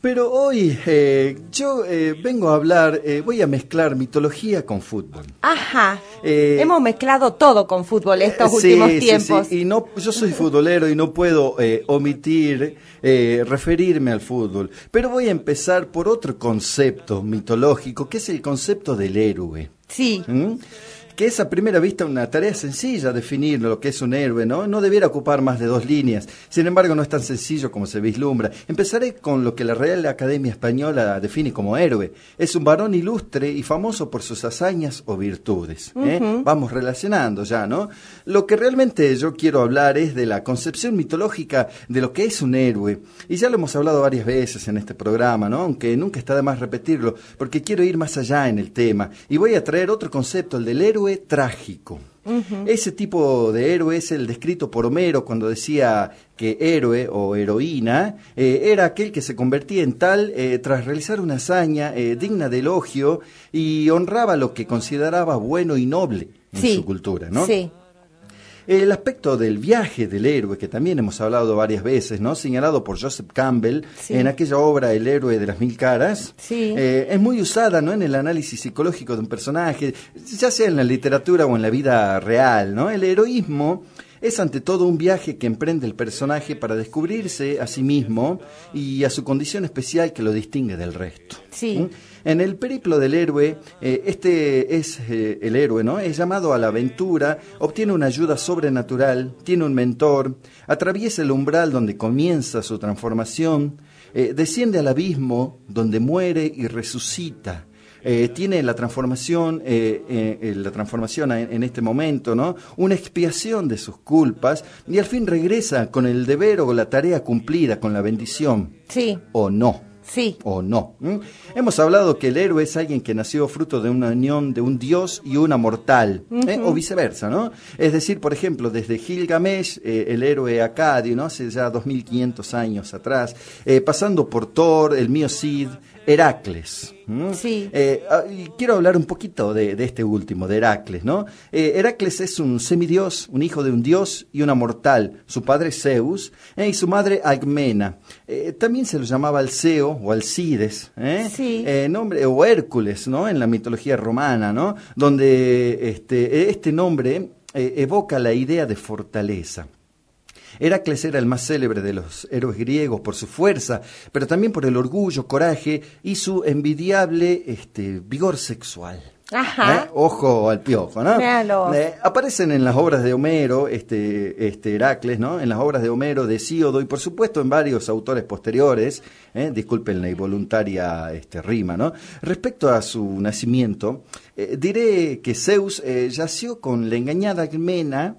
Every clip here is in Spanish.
Pero hoy eh, yo eh, vengo a hablar, eh, voy a mezclar mitología con fútbol. Ajá. Eh, Hemos mezclado todo con fútbol estos Sí, últimos sí, tiempos. sí, Y no, yo soy futbolero y no puedo eh, omitir eh, referirme al fútbol. Pero voy a empezar por otro concepto mitológico, que es el concepto del héroe. Sí. ¿Mm? Que es a primera vista una tarea sencilla definir lo que es un héroe, ¿no? No debiera ocupar más de dos líneas. Sin embargo, no es tan sencillo como se vislumbra. Empezaré con lo que la Real Academia Española define como héroe. Es un varón ilustre y famoso por sus hazañas o virtudes. ¿eh? Vamos relacionando ya, ¿no? Lo que realmente yo quiero hablar es de la concepción mitológica de lo que es un héroe. Y ya lo hemos hablado varias veces en este programa, ¿no? Aunque nunca está de más repetirlo, porque quiero ir más allá en el tema. Y voy a traer otro concepto, el del héroe trágico. Ese tipo de héroe es el descrito por Homero cuando decía que héroe o heroína eh, era aquel que se convertía en tal eh, tras realizar una hazaña eh, digna de elogio y honraba lo que consideraba bueno y noble en sí. su cultura, ¿no? Sí. El aspecto del viaje del héroe, que también hemos hablado varias veces, ¿no? Señalado por Joseph Campbell Sí. en aquella obra El héroe de las mil caras, Sí. eh, es muy usada, ¿no? En el análisis psicológico de un personaje, ya sea en la literatura o en la vida real, ¿no? El heroísmo es ante todo un viaje que emprende el personaje para descubrirse a sí mismo y a su condición especial que lo distingue del resto. Sí. ¿Mm? En el periplo del héroe, eh, este es eh, el héroe, ¿no? Es llamado a la aventura, obtiene una ayuda sobrenatural, tiene un mentor, atraviesa el umbral donde comienza su transformación, eh, desciende al abismo donde muere y resucita. Eh, tiene la transformación, eh, eh, eh, la transformación en, en este momento, ¿no? Una expiación de sus culpas y al fin regresa con el deber o la tarea cumplida, con la bendición, Sí. o no Sí. o no. Hemos hablado que el héroe es alguien que nació fruto de una unión de un dios y una mortal, ¿eh? o viceversa, ¿no? Es decir, por ejemplo, desde Gilgamesh, eh, el héroe acadio, ¿no? Hace ya 2500 años atrás, eh, pasando por Thor, el mío Cid, Heracles. Sí. Eh, ah, y quiero hablar un poquito de, de este último, de Heracles, ¿no? Eh, Heracles es un semidios, un hijo de un dios y una mortal. Su padre Zeus eh, y su madre Alcmena. También se lo llamaba Alceo o Alcides. Sí. Nombre, o Hércules, ¿no? En la mitología romana, ¿no? Donde este, este nombre evoca la idea de fortaleza. Heracles era el más célebre de los héroes griegos por su fuerza, pero también por el orgullo, coraje y su envidiable este, vigor sexual. Ajá. ¿Eh? Ojo al piojo, ¿no? Eh, aparecen en las obras de Homero, este, este Heracles, ¿no? En las obras de Homero, de Hesíodo y por supuesto en varios autores posteriores, ¿eh? disculpen la involuntaria este, rima, ¿no? Respecto a su nacimiento, eh, diré que Zeus eh, yació con la engañada Almena,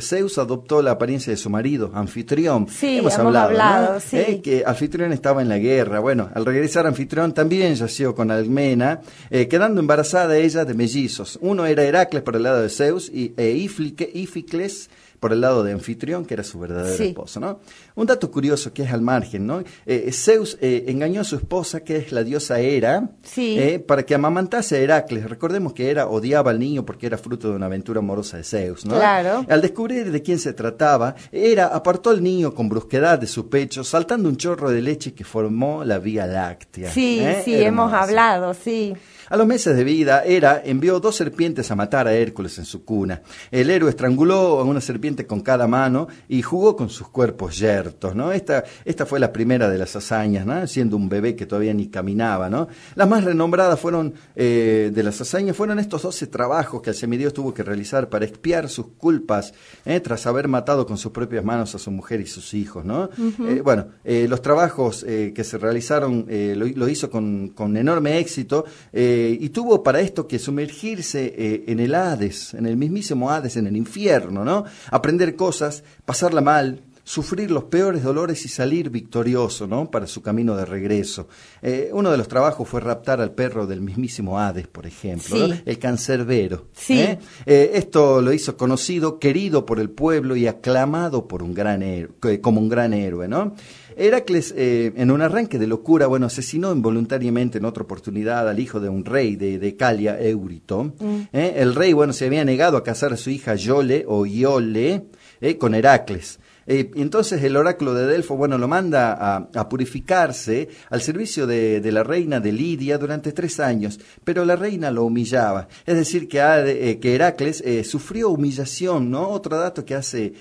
Zeus adoptó la apariencia de su marido, Anfitrión. Sí, hemos, hemos hablado, hablado, ¿no? sí. Que Anfitrión estaba en la guerra. Bueno, al regresar Anfitrión también yació con Almena, quedando embarazada ella de mellizos. Uno era Heracles por el lado de Zeus y e Íficles por el lado de Anfitrión, que era su verdadero Sí. esposo, ¿no? Un dato curioso que es al margen, ¿no? Eh, Zeus eh, engañó a su esposa, que es la diosa Hera, Sí. eh, para que amamantase a Heracles. Recordemos que Hera odiaba al niño porque era fruto de una aventura amorosa de Zeus, ¿no? Claro. Al descubrir de quién se trataba, Hera apartó al niño con brusquedad de su pecho, saltando un chorro de leche que formó la Vía Láctea. Sí, ¿eh? sí, hemos hablado, sí. A los meses de vida, Hera envió dos serpientes a matar a Hércules en su cuna. El héroe estranguló a una serpiente con cada mano y jugó con sus cuerpos yertos, ¿no? Esta, esta fue la primera de las hazañas, ¿no? Siendo un bebé que todavía ni caminaba, ¿no? Las más renombradas fueron, eh, de las hazañas fueron estos doce trabajos que el semidios tuvo que realizar para expiar sus culpas, ¿eh? tras haber matado con sus propias manos a su mujer y sus hijos, ¿no? Eh, bueno, los trabajos que se realizaron lo, lo hizo con, con enorme éxito eh, y tuvo para esto que sumergirse eh, en el Hades, en el mismísimo Hades, en el infierno, ¿no? Aprender cosas, pasarla mal, sufrir los peores dolores y salir victorioso, ¿no? Para su camino de regreso. Eh, uno de los trabajos fue raptar al perro del mismísimo Hades, por ejemplo, Sí. ¿no? el cancerbero. Sí. ¿eh? Eh, esto lo hizo conocido, querido por el pueblo y aclamado por un gran héroe, como un gran héroe, ¿no? Heracles, eh, en un arranque de locura, bueno, asesinó involuntariamente en otra oportunidad al hijo de un rey de, de Calia, Eurito. ¿eh? El rey, bueno, se había negado a casar a su hija Yole o Iole eh, con Heracles. Eh, entonces el oráculo de Delfo, bueno, lo manda a, a purificarse al servicio de, de la reina de Lidia durante tres años, pero la reina lo humillaba. Es decir, que, eh, que Heracles eh, sufrió humillación, ¿no? Otro dato que hace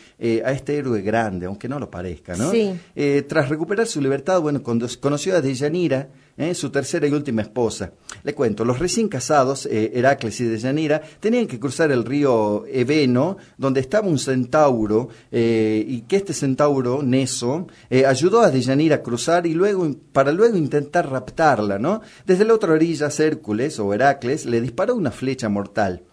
a este héroe grande, aunque no lo parezca, ¿no? Sí. Tras recuperar su libertad, bueno, cuando conoció a Deyanira, eh, su tercera y última esposa. Le cuento, los recién casados, eh, Heracles y Deyanira, tenían que cruzar el río Ebeno, donde estaba un centauro, eh, y que este centauro, Neso, ayudó a Deyanira a cruzar y luego, para luego intentar raptarla, ¿no? Desde la otra orilla, Hércules o Heracles le disparó una flecha mortal.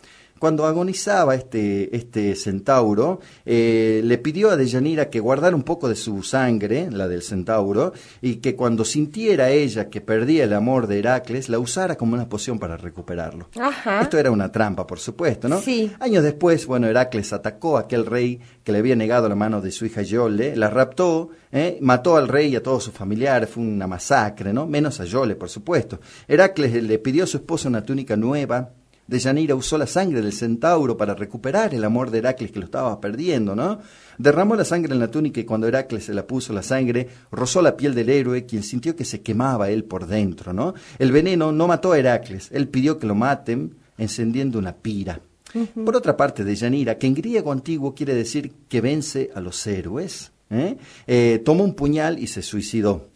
Cuando agonizaba este, este centauro, eh, le pidió a Deyanira que guardara un poco de su sangre, la del centauro, y que cuando sintiera ella que perdía el amor de Heracles, la usara como una poción para recuperarlo. Ajá. Esto era una trampa, por supuesto, ¿no? Sí. Años después, bueno, Heracles atacó a aquel rey que le había negado la mano de su hija Yole, la raptó, ¿eh? mató al rey y a todos sus familiares, fue una masacre, ¿no? Menos a Yole, por supuesto. Heracles le pidió a su esposa una túnica nueva. Deyanira usó la sangre del centauro para recuperar el amor de Heracles que lo estaba perdiendo, ¿no? Derramó la sangre en la túnica y cuando Heracles se la puso la sangre, rozó la piel del héroe, quien sintió que se quemaba él por dentro, ¿no? El veneno no mató a Heracles, él pidió que lo maten encendiendo una pira. Por otra parte, Deyanira, que en griego antiguo quiere decir que vence a los héroes, ¿eh? Eh, tomó un puñal y se suicidó.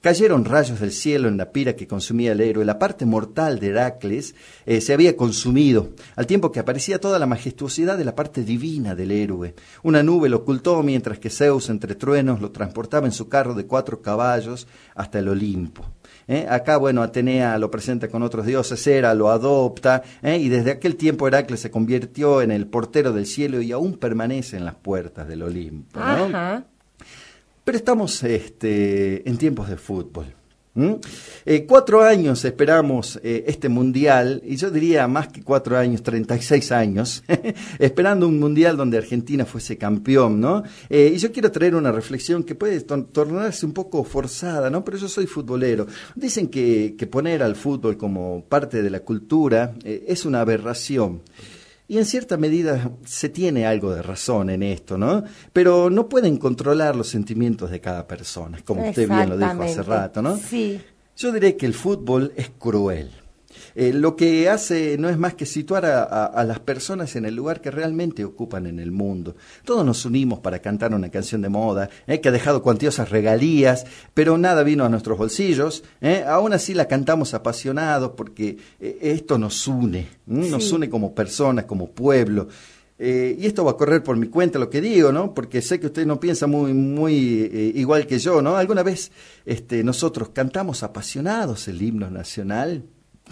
Cayeron rayos del cielo en la pira que consumía el héroe. La parte mortal de Heracles eh, se había consumido, al tiempo que aparecía toda la majestuosidad de la parte divina del héroe. Una nube lo ocultó mientras que Zeus, entre truenos, lo transportaba en su carro de cuatro caballos hasta el Olimpo. ¿eh? Acá, bueno, Atenea lo presenta con otros dioses, Hera lo adopta, ¿eh? y desde aquel tiempo Heracles se convirtió en el portero del cielo y aún permanece en las puertas del Olimpo. ¿no? Ajá. Pero estamos este, en tiempos de fútbol. Eh, cuatro años esperamos eh, este mundial, y yo diría más que cuatro años, 36 años, esperando un mundial donde Argentina fuese campeón, ¿no? Eh, y yo quiero traer una reflexión que puede tor- tornarse un poco forzada, ¿no? Pero yo soy futbolero. Dicen que, poner al fútbol como parte de la cultura es una aberración. Y en cierta medida se tiene algo de razón en esto, ¿no? Pero no pueden controlar los sentimientos de cada persona, como usted bien lo dijo hace rato, ¿no? Sí. Yo diré que el fútbol es cruel. Eh, lo que hace no es más que situar a, a- a las personas en el lugar que realmente ocupan en el mundo. Todos nos unimos para cantar una canción de moda, eh, que ha dejado cuantiosas regalías, pero nada vino a nuestros bolsillos. eh. Aún así la cantamos apasionados porque eh, esto nos une, nos une como personas, como pueblo. Eh, y esto va a correr por mi cuenta lo que digo, ¿no? Porque sé que usted no piensa muy, muy eh, igual que yo, ¿no? Alguna vez este, nosotros cantamos apasionados el himno nacional,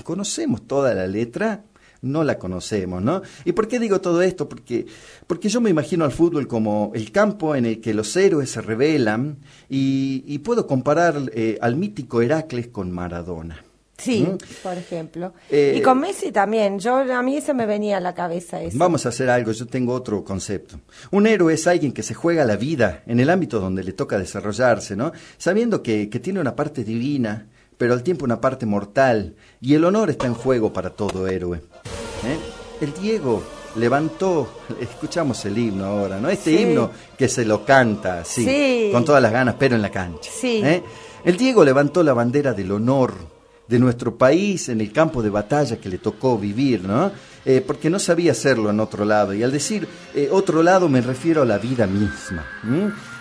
conocemos toda la letra, no la conocemos, ¿no? ¿Y por qué digo todo esto? Porque, porque yo me imagino al fútbol como el campo en el que los héroes se rebelan y, y puedo comparar eh, al mítico Heracles con Maradona. Sí, ¿Mm? por ejemplo. Eh, y con Messi también. Yo a mí se me venía a la cabeza eso. Vamos a hacer algo, yo tengo otro concepto. Un héroe es alguien que se juega la vida en el ámbito donde le toca desarrollarse, ¿no? Sabiendo que, que tiene una parte divina, pero al tiempo una parte mortal, y el honor está en juego para todo héroe. ¿eh? El Diego levantó, escuchamos el himno ahora, ¿no? Este Sí. himno que se lo canta así, Sí. con todas las ganas, pero en la cancha. Sí. ¿eh? El Diego levantó la bandera del honor de nuestro país en el campo de batalla que le tocó vivir, ¿no? Eh, porque no sabía hacerlo en otro lado. Y al decir eh, otro lado me refiero a la vida misma.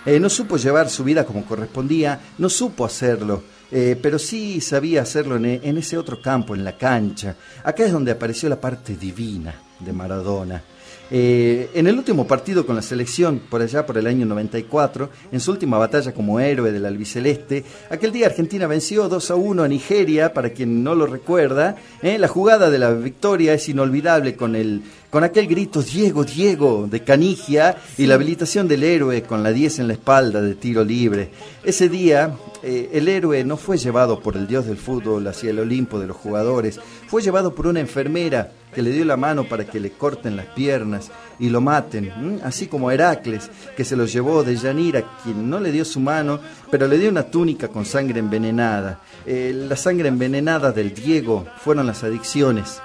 Eh, no supo llevar su vida como correspondía, no supo hacerlo. Eh, pero sí sabía hacerlo en, en ese otro campo, en la cancha. Acá es donde apareció la parte divina de Maradona. Eh, en el último partido con la selección, por allá por el año 94, en su última batalla como héroe del albiceleste, aquel día Argentina venció 2 a 1 a Nigeria, para quien no lo recuerda. eh, la jugada de la victoria es inolvidable con, el, con aquel grito Diego, Diego de Canigia y la habilitación del héroe con la 10 en la espalda de tiro libre. Ese día eh, el héroe no fue llevado por el dios del fútbol hacia el Olimpo de los jugadores, fue llevado por una enfermera que le dio la mano para que le corten las piernas y lo maten, así como Heracles, que se lo llevó de Yanira, quien no le dio su mano, pero le dio una túnica con sangre envenenada. Eh, la sangre envenenada del Diego fueron las adicciones,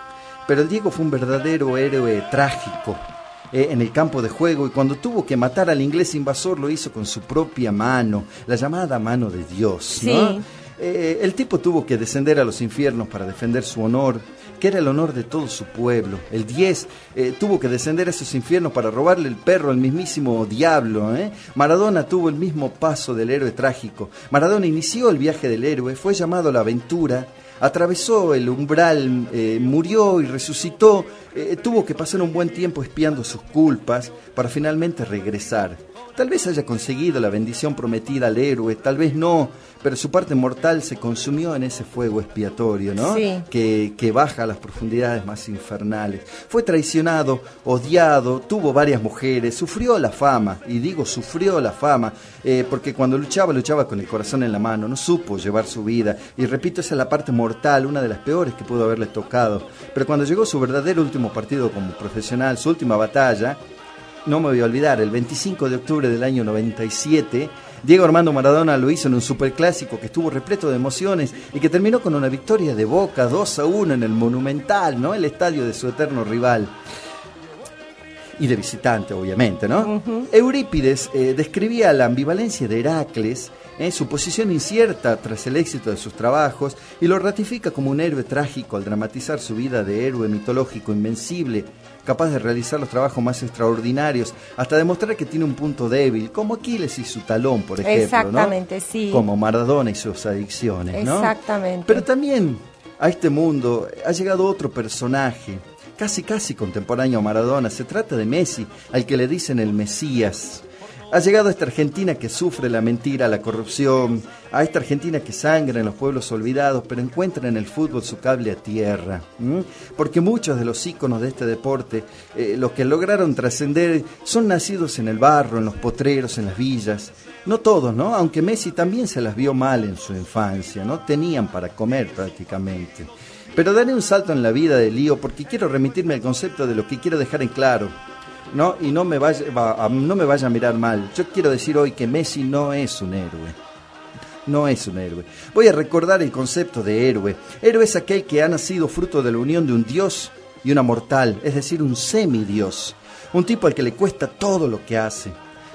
pero el Diego fue un verdadero héroe trágico. eh, en el campo de juego y cuando tuvo que matar al inglés invasor lo hizo con su propia mano, la llamada mano de Dios. ¿no? Eh, el tipo tuvo que descender a los infiernos para defender su honor, que era el honor de todo su pueblo. El 10 eh, tuvo que descender a esos infiernos para robarle el perro al mismísimo diablo. ¿eh? Maradona tuvo el mismo paso del héroe trágico. Maradona inició el viaje del héroe, fue llamado a la aventura, atravesó el umbral, murió y resucitó, tuvo que pasar un buen tiempo espiando sus culpas para finalmente regresar. Tal vez haya conseguido la bendición prometida al héroe, tal vez no, pero su parte mortal se consumió en ese fuego expiatorio, ¿no? Sí. Que, que baja a las profundidades más infernales. Fue traicionado, odiado, tuvo varias mujeres, sufrió la fama, y digo sufrió la fama, eh, porque cuando luchaba, luchaba con el corazón en la mano, no supo llevar su vida, y repito, esa es la parte mortal, una de las peores que pudo haberle tocado. Pero cuando llegó su verdadero último partido como profesional, su última batalla, no me voy a olvidar, el 25 de octubre del año 97, Diego Armando Maradona lo hizo en un superclásico que estuvo repleto de emociones y que terminó con una victoria de Boca 2 a 1 en el Monumental, ¿no? El estadio de su eterno rival. Y de visitante, obviamente, ¿no? Eurípides eh, describía la ambivalencia de Heracles, eh, su posición incierta tras el éxito de sus trabajos, y lo ratifica como un héroe trágico al dramatizar su vida de héroe mitológico invencible, capaz de realizar los trabajos más extraordinarios, hasta demostrar que tiene un punto débil, como Aquiles y su talón, por ejemplo. Exactamente, ¿no? sí. Como Maradona y sus adicciones, ¿no? Exactamente. Pero también a este mundo ha llegado otro personaje, casi casi contemporáneo a Maradona. Se trata de Messi, al que le dicen el Mesías. Ha llegado a esta Argentina que sufre la mentira, la corrupción, a esta Argentina que sangra en los pueblos olvidados, pero encuentra en el fútbol su cable a tierra. Porque muchos de los íconos de este deporte, eh, los que lograron trascender, son nacidos en el barro, en los potreros, en las villas. No todos, ¿no? Aunque Messi también se las vio mal en su infancia, ¿no? Tenían para comer prácticamente. Pero daré un salto en la vida de Lío porque quiero remitirme al concepto de lo que quiero dejar en claro. ¿no? Y no me, vaya, va, no me vaya a mirar mal. Yo quiero decir hoy que Messi no es un héroe. No es un héroe. Voy a recordar el concepto de héroe. Héroe es aquel que ha nacido fruto de la unión de un dios y una mortal, es decir, un semidios. Un tipo al que le cuesta todo lo que hace.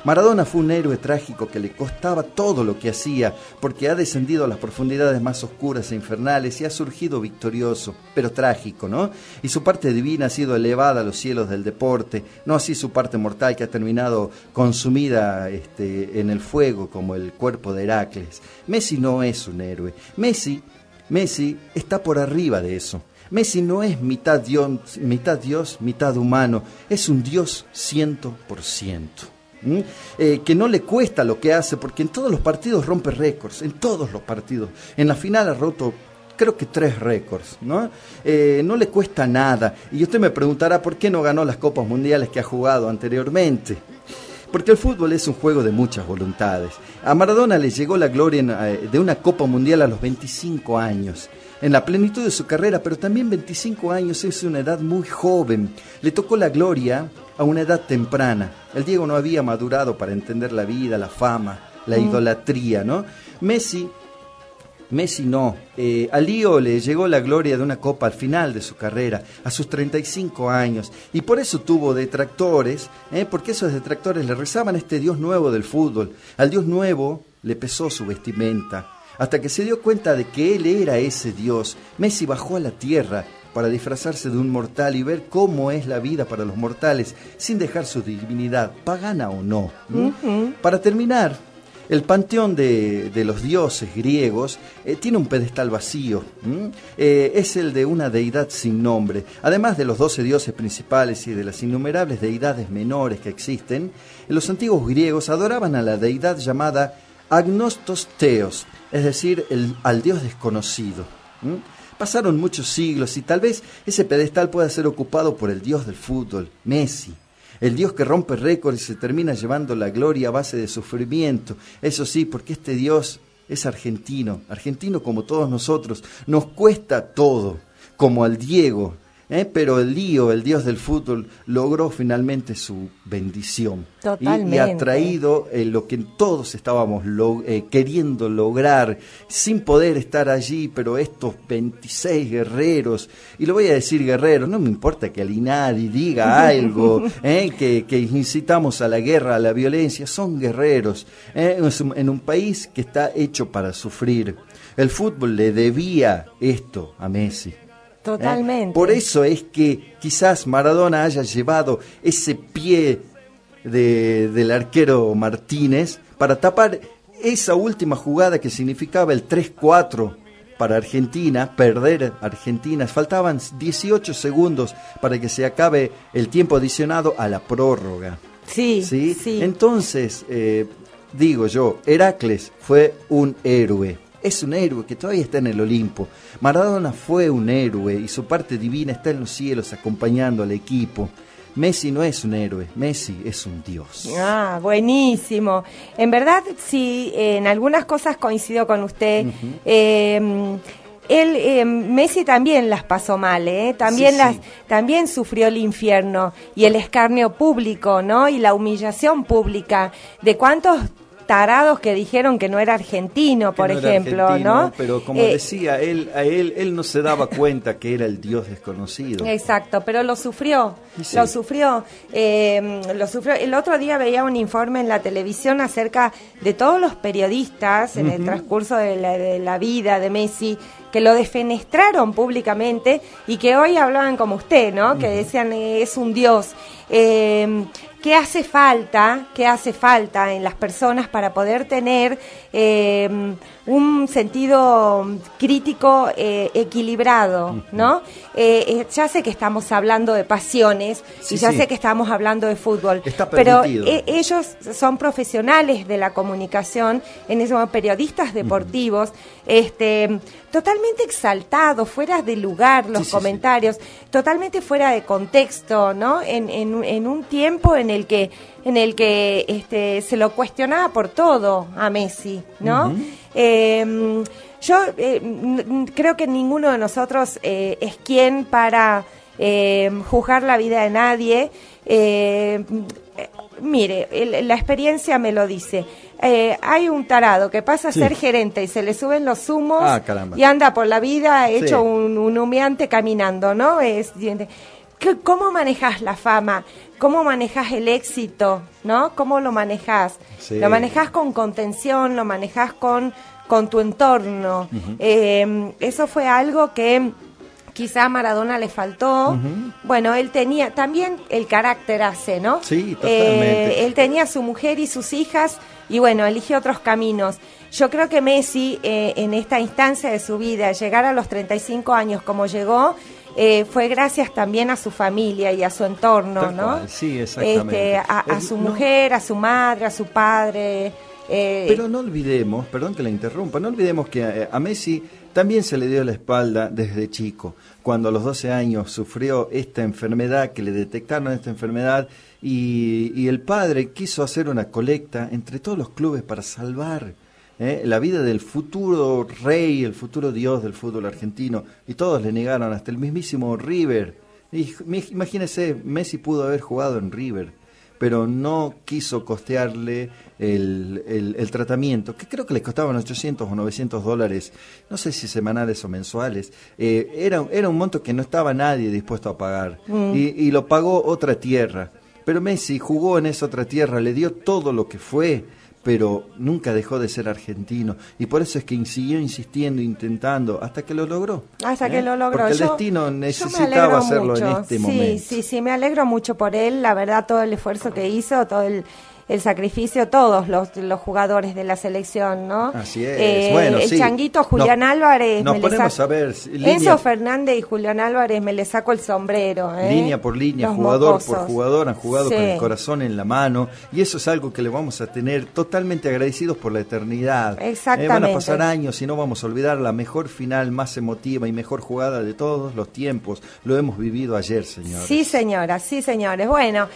Maradona fue un héroe trágico que le costaba todo lo que hacía, porque ha descendido a las profundidades más oscuras e infernales y ha surgido victorioso, pero trágico, ¿no? Y su parte divina ha sido elevada a los cielos del deporte, no así su parte mortal que ha terminado consumida este, en el fuego como el cuerpo de Heracles. Messi no es un héroe. Messi, Messi está por arriba de eso. Messi no es mitad Dios, mitad, Dios, mitad humano, es un Dios ciento por ciento. Eh, que no le cuesta lo que hace, porque en todos los partidos rompe récords, en todos los partidos. En la final ha roto creo que tres récords, ¿no? Eh, no le cuesta nada. Y usted me preguntará por qué no ganó las Copas Mundiales que ha jugado anteriormente. Porque el fútbol es un juego de muchas voluntades. A Maradona le llegó la gloria eh, de una Copa Mundial a los 25 años en la plenitud de su carrera, pero también 25 años es una edad muy joven. Le tocó la gloria a una edad temprana. El Diego no había madurado para entender la vida, la fama, la idolatría, ¿no? Messi, Messi no. Eh, a Lío le llegó la gloria de una copa al final de su carrera, a sus 35 años, y por eso tuvo detractores, ¿eh? porque esos detractores le rezaban a este Dios nuevo del fútbol. Al Dios nuevo le pesó su vestimenta. Hasta que se dio cuenta de que él era ese Dios, Messi bajó a la tierra para disfrazarse de un mortal y ver cómo es la vida para los mortales, sin dejar su divinidad, pagana o no. Para terminar, el panteón de, de los dioses griegos eh, tiene un pedestal vacío. Eh, es el de una deidad sin nombre. Además de los doce dioses principales y de las innumerables deidades menores que existen, los antiguos griegos adoraban a la deidad llamada Agnostos Theos, es decir, al dios desconocido. Pasaron muchos siglos y tal vez ese pedestal pueda ser ocupado por el dios del fútbol, Messi. El Dios que rompe récords y se termina llevando la gloria a base de sufrimiento. Eso sí, porque este Dios es argentino, argentino como todos nosotros. Nos cuesta todo, como al Diego. ¿Eh? pero el lío, el dios del fútbol, logró finalmente su bendición. Y- Y, ha traído eh, lo que todos estábamos eh, queriendo lograr, sin poder estar allí, pero estos 26 guerreros, y lo voy a decir guerreros, no me importa que Alinari diga algo, ¿eh? que, que incitamos a la guerra, a la violencia, son guerreros, en un país que está hecho para sufrir. El fútbol le debía esto a Messi. ¿Eh? Totalmente. Por eso es que quizás Maradona haya llevado ese pie de- del arquero Martínez para tapar esa última jugada que significaba el 3-4 para Argentina, perder Argentina. Faltaban 18 segundos para que se acabe el tiempo adicionado a la prórroga. Sí, ¿sí? sí. Entonces, eh, digo yo, Heracles fue un héroe. Es un héroe que todavía está en el Olimpo. Maradona fue un héroe y su parte divina está en los cielos acompañando al equipo. Messi no es un héroe, Messi es un dios. Ah, buenísimo. En verdad, sí, en algunas cosas coincido con usted. Eh, él, eh, Messi también las pasó mal, ¿eh? También Sí, las, sí. también sufrió el infierno y el escarnio público, ¿no? Y la humillación pública de cuántos tarados que dijeron que no era argentino, Que por no ejemplo, argentino, ¿no? Pero como Eh, decía, él, a él, él no se daba cuenta que era el dios desconocido. Exacto, pero lo sufrió, sí. lo sufrió, eh, lo sufrió. El otro día veía un informe en la televisión acerca de todos los periodistas en el transcurso de la, de la vida de Messi que lo defenestraron públicamente y que hoy hablaban como usted, ¿no? Que decían eh, es un dios. Eh, ¿Qué hace falta? ¿Qué hace falta en las personas para poder tener eh, un sentido crítico eh, equilibrado, ¿no? Eh, ya sé que estamos hablando de pasiones Sí, y ya sí. sé que estamos hablando de fútbol, Está pero eh, ellos son profesionales de la comunicación, en ese momento periodistas deportivos, este, totalmente exaltados, fuera de lugar los sí. comentarios, totalmente fuera de contexto, ¿no? En, en, en un tiempo en el que en el que este, se lo cuestionaba por todo a Messi, ¿no? Eh, yo eh, creo que ninguno de nosotros eh, es quien para eh, juzgar la vida de nadie. Eh, eh, mire, el- la experiencia me lo dice. Eh, hay un tarado que pasa a Sí. ser gerente y se le suben los humos Ah, y anda por la vida hecho Sí. un, un humeante caminando, ¿no? Es, ¿qué- ¿Cómo manejas la fama? ¿Cómo manejas el éxito? ¿No? ¿Cómo lo manejas? Sí. Lo manejas con contención, lo manejas con, con tu entorno. Eh, eso fue algo que quizá a Maradona le faltó. Bueno, él tenía, también el carácter hace, ¿no? Sí, totalmente. Eh, él tenía a su mujer y sus hijas y bueno, eligió otros caminos. Yo creo que Messi eh, en esta instancia de su vida, llegar a los 35 años como llegó, eh, fue gracias también a su familia y a su entorno, Tal ¿no? cual, sí, exactamente. Este, a, su no- mujer, a su madre, a su padre. eh, Pero no olvidemos, perdón que la interrumpa, no olvidemos que eh, a, a Messi también se le dio la espalda desde chico, cuando a los 12 años sufrió esta enfermedad, que le detectaron esta enfermedad, y, y el padre quiso hacer una colecta entre todos los clubes para salvar eh, la vida del futuro rey, el futuro dios del fútbol argentino, y todos le negaron, hasta el mismísimo River. Y, imagínese, Messi pudo haber jugado en River pero no quiso costearle el, el- el tratamiento, que creo que le costaban 800 o 900 dólares, no sé si semanales o mensuales. Eh, era, era un monto que no estaba nadie dispuesto a pagar y, y lo pagó otra tierra. Pero Messi jugó en esa otra tierra, le dio todo lo que fue, pero nunca dejó de ser argentino. Y por eso es que siguió insistiendo, intentando, hasta que lo logró. Hasta ¿eh? que lo logró. Porque el Yo- destino necesitaba hacerlo en este sí, momento. Sí, sí, me alegro mucho por él. La verdad, todo el esfuerzo que hizo, todo el, el sacrificio, todos los, los jugadores de la selección, ¿no? Así es. Eh, Bueno, el sí. changuito Julián Nos- Álvarez. nos me ponemos saco- a ver, línea- Enzo Fernández y Julián Álvarez me le saco el sombrero. ¿eh? Línea por línea, Los jugador por jugador, han jugado con el corazón en la mano y eso es algo que le vamos a tener totalmente agradecidos por la eternidad. Eh, Exactamente. van a pasar años y no vamos a olvidar la mejor final, más emotiva y mejor jugada de todos los tiempos. Lo hemos vivido ayer, señores. Sí, señora, sí, señores. Bueno.